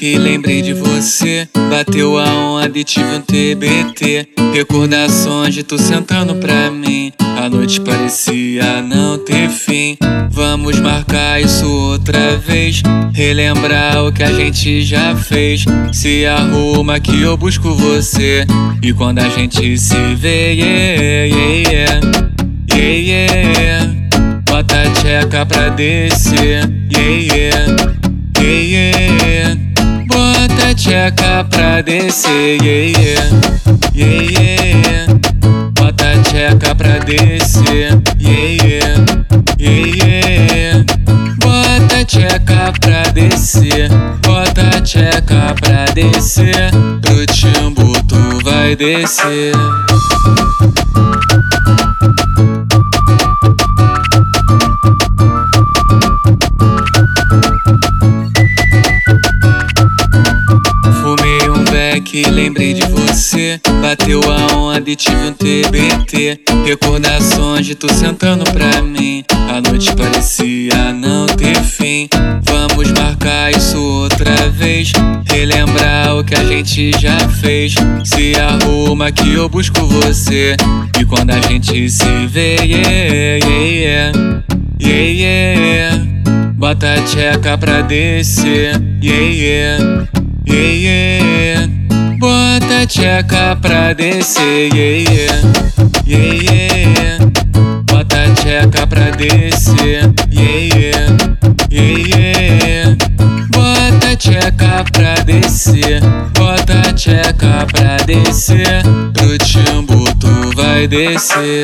que lembrei de você. Bateu a onda e tive um TBT. Recordações de tu sentando pra mim. A noite parecia não ter fim. Vamos marcar isso outra vez. Relembrar o que a gente já fez. Se arruma que eu busco você. E quando a gente se vê, yeah, yeah, yeah, yeah, yeah. Bota a tcheca pra descer, tcheca pra descer, yeah, yeah, yeah, yeah. Bota tcheca pra descer, yeah, yeah, yeah, yeah. Bota tcheca pra descer, bota tcheca pra descer. Pro timbu tu vai descer. Beck, lembrei de você. Bateu a onda e tive um TBT. Recordações de tu sentando pra mim. A noite parecia não ter fim. Vamos marcar isso outra vez. Relembrar o que a gente já fez. Se arruma que eu busco você. E quando a gente se vê, yeah, yeah, yeah, yeah, yeah. Bota a tcheca pra descer, yeah, yeah, yeah, yeah. Tcheca pra descer, yeah, yeah, yeah, yeah. Bota a tcheca pra descer, yeah, yeah, yeah, yeah. Bota a tcheca pra descer, bota a tcheca pra descer. Pro timbu tu vai descer.